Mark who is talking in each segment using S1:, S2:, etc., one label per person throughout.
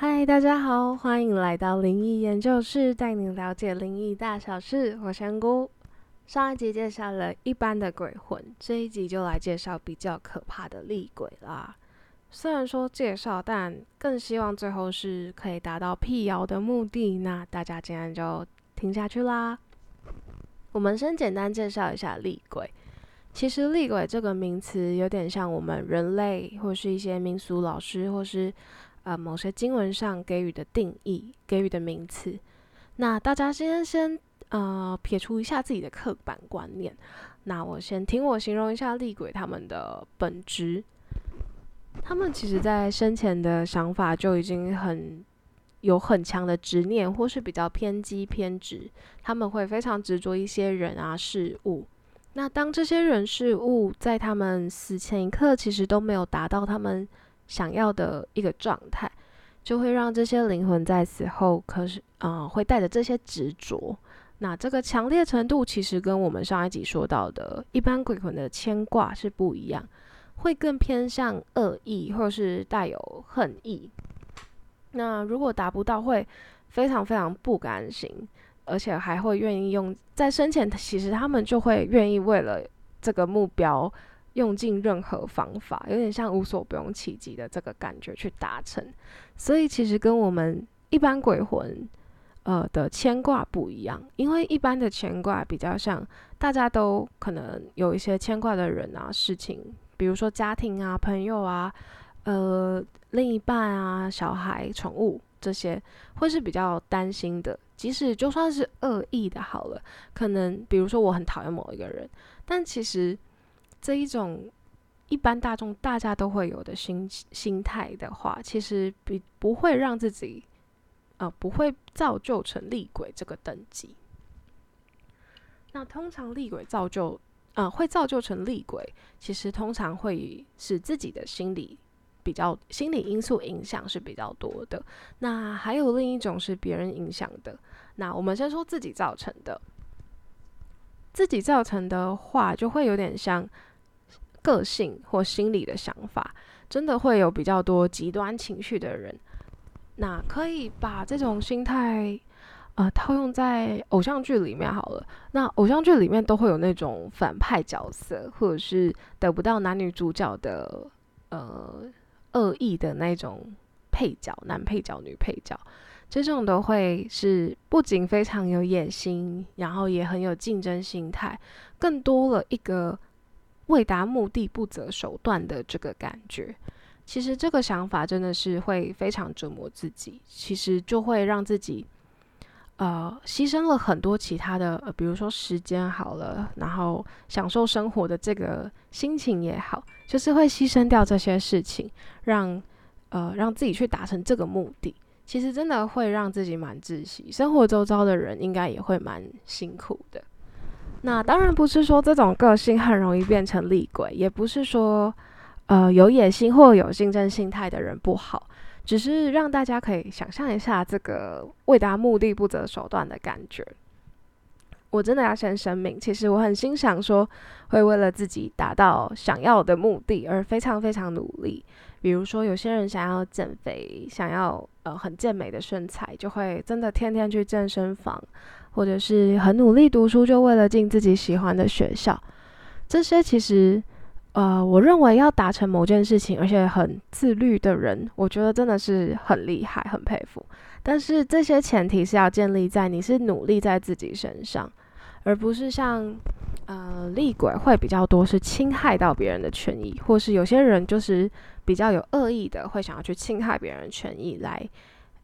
S1: 嗨，大家好，欢迎来到灵异研究室，带您了解灵异大小事。我香菇。上一集介绍了一般的鬼魂，这一集就来介绍比较可怕的厉鬼啦。虽然说介绍，但更希望最后是可以达到辟谣的目的。那大家今天就听下去啦。我们先简单介绍一下厉鬼。其实厉鬼这个名词有点像我们人类或是一些民俗老师或是。呃，某些经文上给予的定义，给予的名词，那大家先先呃撇除一下自己的刻板观念。那我先听我形容一下厉鬼他们的本质。他们其实在生前的想法就已经很有很强的执念，或是比较偏激偏执。他们会非常执着一些人啊事物。那当这些人事物在他们死前一刻，其实都没有达到他们。想要的一个状态，就会让这些灵魂在死后，可是啊，会带着这些执着。那这个强烈程度，其实跟我们上一集说到的一般鬼魂的牵挂是不一样，会更偏向恶意，或者是带有恨意。那如果达不到，会非常非常不甘心，而且还会愿意用在生前，其实他们就会愿意为了这个目标。用尽任何方法，有点像无所不用其极的这个感觉去达成，所以其实跟我们一般鬼魂呃的牵挂不一样，因为一般的牵挂比较像大家都可能有一些牵挂的人啊、事情，比如说家庭啊、朋友啊、呃另一半啊、小孩、宠物这些，会是比较担心的。即使就算是恶意的，好了，可能比如说我很讨厌某一个人，但其实。这一种一般大众大家都会有的心心态的话，其实比不会让自己，呃，不会造就成厉鬼这个等级。那通常厉鬼造就，呃，会造就成厉鬼，其实通常会是自己的心理比较心理因素影响是比较多的。那还有另一种是别人影响的。那我们先说自己造成的，自己造成的话，就会有点像。个性或心理的想法，真的会有比较多极端情绪的人。那可以把这种心态，呃，套用在偶像剧里面好了。那偶像剧里面都会有那种反派角色，或者是得不到男女主角的呃恶意的那种配角，男配角、女配角，这种都会是不仅非常有野心，然后也很有竞争心态，更多了一个。为达目的不择手段的这个感觉，其实这个想法真的是会非常折磨自己。其实就会让自己，呃，牺牲了很多其他的，呃，比如说时间好了，然后享受生活的这个心情也好，就是会牺牲掉这些事情，让呃让自己去达成这个目的。其实真的会让自己蛮窒息，生活周遭的人应该也会蛮辛苦的。那当然不是说这种个性很容易变成厉鬼，也不是说，呃，有野心或有竞争心态的人不好，只是让大家可以想象一下这个为达目的不择手段的感觉。我真的要先声明，其实我很欣赏说会为了自己达到想要的目的而非常非常努力。比如说有些人想要减肥，想要呃很健美的身材，就会真的天天去健身房。或者是很努力读书，就为了进自己喜欢的学校，这些其实，呃，我认为要达成某件事情，而且很自律的人，我觉得真的是很厉害，很佩服。但是这些前提是要建立在你是努力在自己身上，而不是像，呃，厉鬼会比较多是侵害到别人的权益，或是有些人就是比较有恶意的，会想要去侵害别人权益来，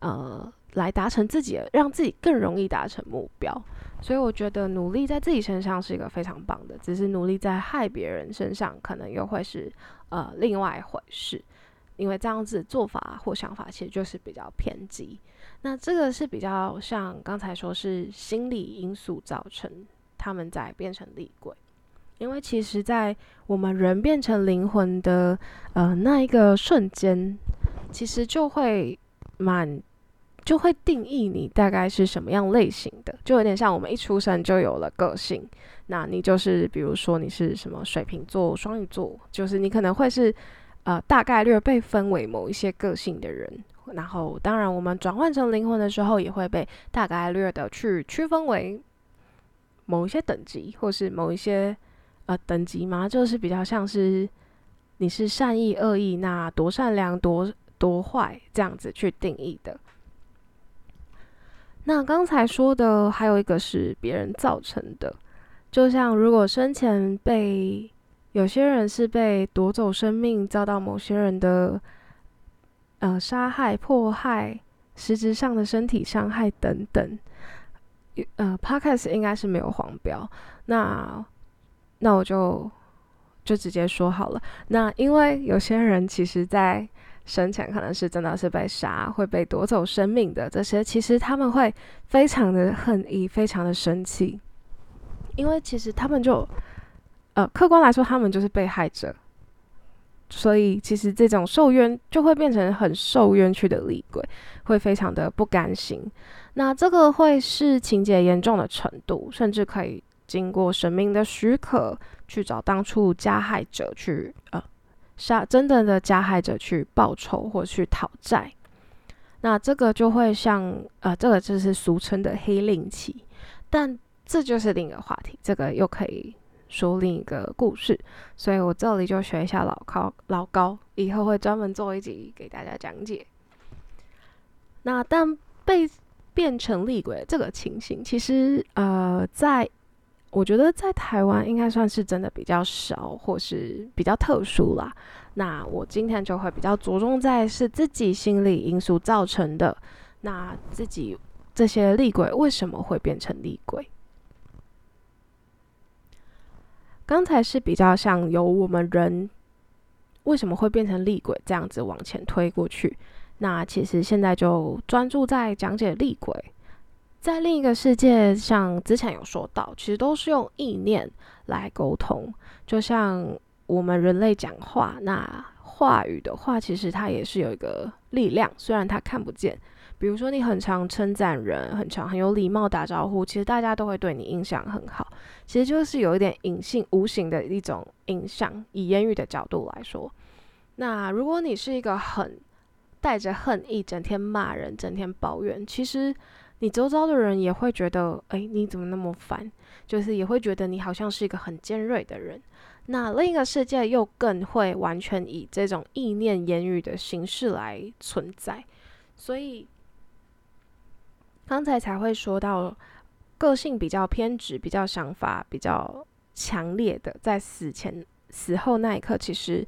S1: 呃。来达成自己，让自己更容易达成目标。所以我觉得努力在自己身上是一个非常棒的，只是努力在害别人身上，可能又会是呃另外一回事。因为这样子做法或想法其实就是比较偏激。那这个是比较像刚才说是心理因素造成他们在变成厉鬼。因为其实，在我们人变成灵魂的呃那一个瞬间，其实就会蛮。就会定义你大概是什么样类型的，就有点像我们一出生就有了个性，那你就是比如说你是什么水瓶座、双鱼座，就是你可能会是呃大概率被分为某一些个性的人，然后当然我们转换成灵魂的时候，也会被大概率的去区分为某一些等级，或是某一些呃等级嘛，就是比较像是你是善意、恶意，那多善良、多多坏这样子去定义的。那刚才说的还有一个是别人造成的，就像如果生前被有些人是被夺走生命，遭到某些人的呃杀害、迫害，实质上的身体伤害等等，呃，Podcast 应该是没有黄标，那那我就就直接说好了。那因为有些人其实，在生前可能是真的是被杀，会被夺走生命的这些，其实他们会非常的恨意，非常的生气，因为其实他们就，呃，客观来说，他们就是被害者，所以其实这种受冤就会变成很受冤屈的厉鬼，会非常的不甘心。那这个会是情节严重的程度，甚至可以经过神明的许可去找当初加害者去，呃。杀真正的加害者去报仇或去讨债，那这个就会像呃，这个就是俗称的黑令旗，但这就是另一个话题，这个又可以说另一个故事，所以我这里就学一下老高老高，以后会专门做一集给大家讲解。那但被变成厉鬼这个情形，其实呃在。我觉得在台湾应该算是真的比较少，或是比较特殊啦。那我今天就会比较着重在是自己心理因素造成的。那自己这些厉鬼为什么会变成厉鬼？刚才是比较像由我们人为什么会变成厉鬼这样子往前推过去。那其实现在就专注在讲解厉鬼。在另一个世界，像之前有说到，其实都是用意念来沟通。就像我们人类讲话，那话语的话，其实它也是有一个力量，虽然它看不见。比如说，你很常称赞人，很常很有礼貌打招呼，其实大家都会对你印象很好。其实就是有一点隐性、无形的一种影响。以言语的角度来说，那如果你是一个很带着恨意，整天骂人，整天抱怨，其实。你周遭的人也会觉得，哎，你怎么那么烦？就是也会觉得你好像是一个很尖锐的人。那另一个世界又更会完全以这种意念、言语的形式来存在。所以刚才才会说到，个性比较偏执、比较想法比较强烈的，在死前、死后那一刻，其实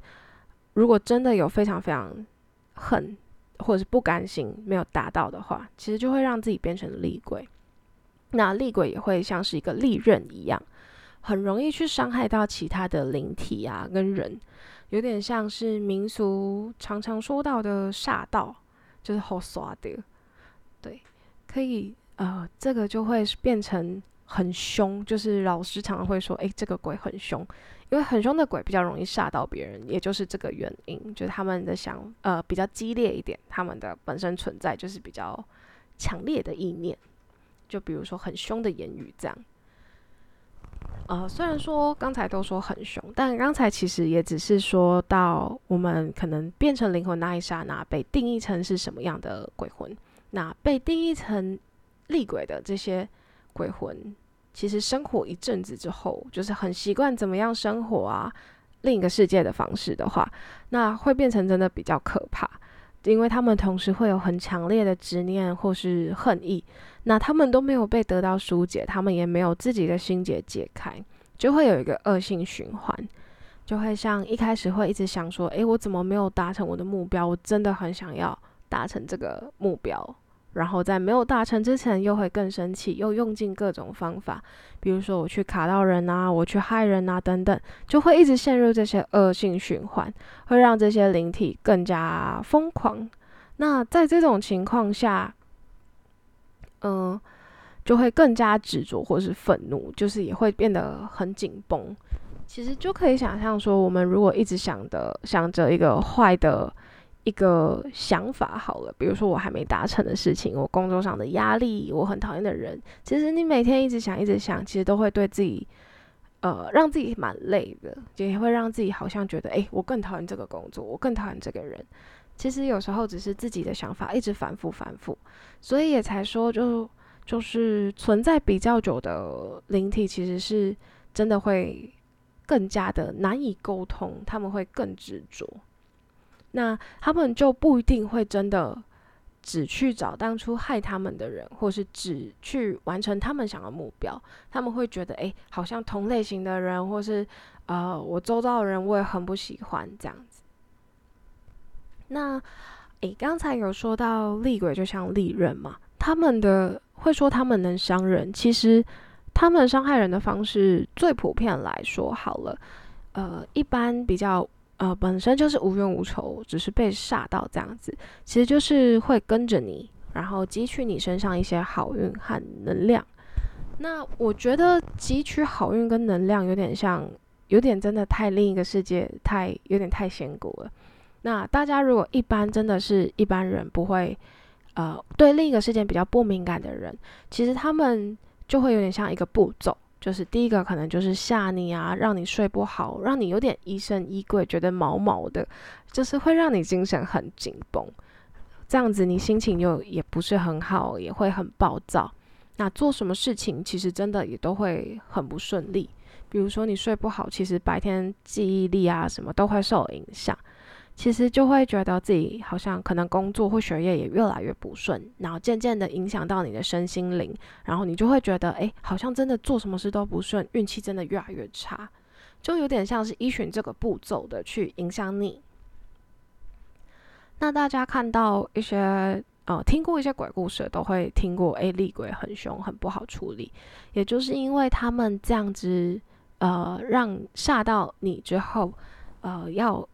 S1: 如果真的有非常非常恨。或者是不甘心没有达到的话，其实就会让自己变成厉鬼。那厉鬼也会像是一个利刃一样，很容易去伤害到其他的灵体啊，跟人，有点像是民俗常常说到的煞道，就是好耍的。对，可以呃，这个就会变成很凶，就是老师常常会说，哎，这个鬼很凶。因为很凶的鬼比较容易吓到别人，也就是这个原因，就是他们的想呃比较激烈一点，他们的本身存在就是比较强烈的意念，就比如说很凶的言语这样。呃，虽然说刚才都说很凶，但刚才其实也只是说到我们可能变成灵魂那一刹那被定义成是什么样的鬼魂，那被定义成厉鬼的这些鬼魂。其实生活一阵子之后，就是很习惯怎么样生活啊，另一个世界的方式的话，那会变成真的比较可怕，因为他们同时会有很强烈的执念或是恨意，那他们都没有被得到疏解，他们也没有自己的心结解开，就会有一个恶性循环，就会像一开始会一直想说，诶，我怎么没有达成我的目标？我真的很想要达成这个目标。然后在没有达成之前，又会更生气，又用尽各种方法，比如说我去卡到人啊，我去害人啊，等等，就会一直陷入这些恶性循环，会让这些灵体更加疯狂。那在这种情况下，嗯，就会更加执着或是愤怒，就是也会变得很紧绷。其实就可以想象说，我们如果一直想的想着一个坏的。一个想法好了，比如说我还没达成的事情，我工作上的压力，我很讨厌的人，其实你每天一直想，一直想，其实都会对自己，呃，让自己蛮累的，也会让自己好像觉得，哎，我更讨厌这个工作，我更讨厌这个人，其实有时候只是自己的想法一直反复反复，所以也才说就就是存在比较久的灵体，其实是真的会更加的难以沟通，他们会更执着，那他们就不一定会真的只去找当初害他们的人，或是只去完成他们想要目标，他们会觉得哎，好像同类型的人，或是呃我周遭的人，我也很不喜欢这样子。那，诶，刚才有说到厉鬼就像利刃嘛，他们的会说他们能伤人，其实他们伤害人的方式最普遍来说好了，呃，一般比较呃本身就是无冤无仇，只是被吓到这样子，其实就是会跟着你，然后汲取你身上一些好运和能量。那我觉得汲取好运跟能量有点像，有点真的太另一个世界，太有点太仙骨了。那大家如果一般真的是一般人，不会，呃，对另一个事件比较不敏感的人，其实他们就会有点像一个步骤，就是第一个可能就是吓你啊，让你睡不好，让你有点疑神疑鬼，觉得毛毛的，就是会让你精神很紧绷，这样子你心情又也不是很好，也会很暴躁。那做什么事情其实真的也都会很不顺利，比如说你睡不好，其实白天记忆力啊什么都会受影响。其实就会觉得自己好像可能工作或学业也越来越不顺，然后渐渐的影响到你的身心灵，然后你就会觉得，哎，好像真的做什么事都不顺，运气真的越来越差，就有点像是依循这个步骤的去影响你。那大家看到一些呃听过一些鬼故事，都会听过，哎，厉鬼很凶，很不好处理，也就是因为他们这样子，呃，让吓到你之后，呃，要。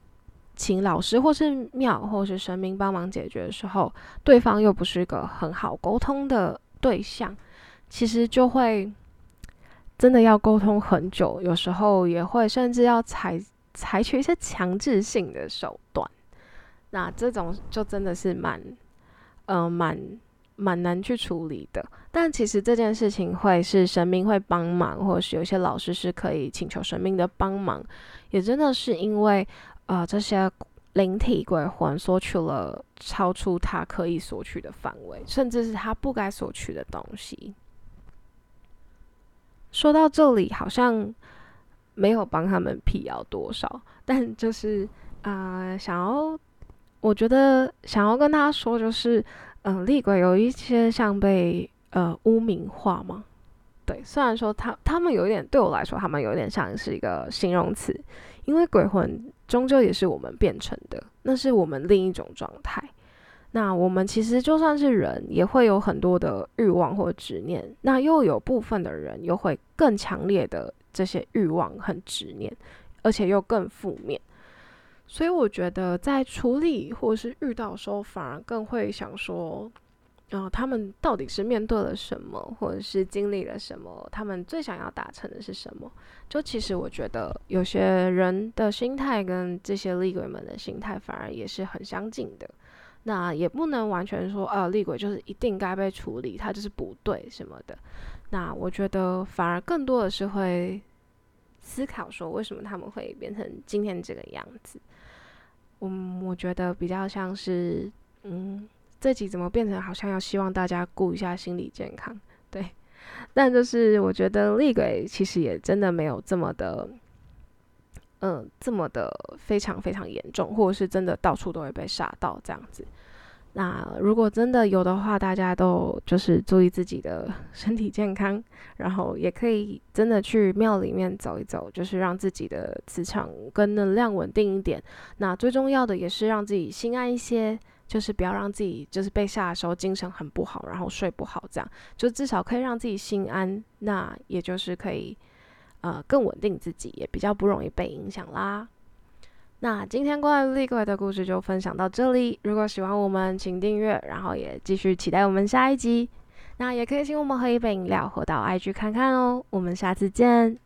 S1: 请老师或是庙或是神明帮忙解决的时候，对方又不是一个很好沟通的对象，其实就会真的要沟通很久，有时候也会甚至要采采取一些强制性的手段。那这种就真的是蛮，呃，蛮蛮难去处理的。但其实这件事情会是神明会帮忙，或是有些老师是可以请求神明的帮忙，也真的是因为。啊，这些灵体鬼魂索取了超出他可以索取的范围，甚至是他不该索取的东西。说到这里，好像没有帮他们辟谣多少，但就是啊，想要，我觉得想要跟他说，就是嗯，厉鬼有一些像被呃污名化吗？对，虽然说他他们有一点对我来说，他们有点像是一个形容词，因为鬼魂。终究也是我们变成的，那是我们另一种状态。那我们其实就算是人，也会有很多的欲望或执念。那又有部分的人又会更强烈的这些欲望和执念，而且又更负面。所以我觉得在处理或是遇到的时候，反而更会想说。然后他们到底是面对了什么，或者是经历了什么？他们最想要达成的是什么？就其实我觉得有些人的心态跟这些厉鬼们的心态反而也是很相近的。那也不能完全说，呃，厉鬼就是一定该被处理，他就是不对什么的。那我觉得反而更多的是会思考说，为什么他们会变成今天这个样子？嗯，我觉得比较像是，嗯。这集怎么变成好像要希望大家顾一下心理健康？对，但就是我觉得厉鬼其实也真的没有这么的，嗯，这么的非常非常严重，或者是真的到处都会被杀到这样子。那如果真的有的话，大家都就是注意自己的 身体健康，然后也可以真的去庙里面走一走，就是让自己的磁场跟能量稳定一点。那最重要的也是让自己心安一些。就是不要让自己就是被吓的时候精神很不好，然后睡不好，这样就至少可以让自己心安，那也就是可以呃更稳定自己，也比较不容易被影响啦。那今天关于厉鬼的故事就分享到这里，如果喜欢我们，请订阅，然后也继续期待我们下一集。那也可以请我们喝一杯饮料，或到 IG 看看哦。我们下次见。